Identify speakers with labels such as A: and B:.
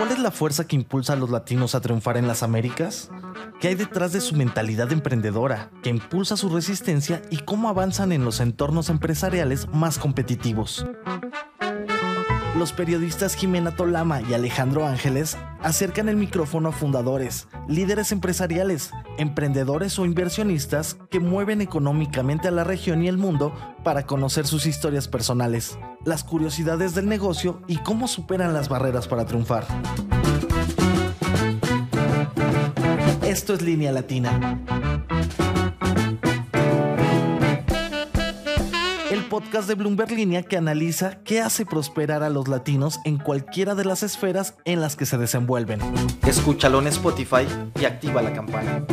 A: ¿Cuál es la fuerza que impulsa a los latinos a triunfar en las Américas? ¿Qué hay detrás de su mentalidad emprendedora, que impulsa su resistencia y cómo avanzan en los entornos empresariales más competitivos? Los periodistas Jimena Tolama y Alejandro Ángeles acercan el micrófono a fundadores, líderes empresariales, emprendedores o inversionistas que mueven económicamente a la región y el mundo para conocer sus historias personales, las curiosidades del negocio y cómo superan las barreras para triunfar. Esto es Línea Latina. Podcast de Bloomberg Línea que analiza qué hace prosperar a los latinos en cualquiera de las esferas en las que se desenvuelven. Escúchalo en Spotify y activa la campana.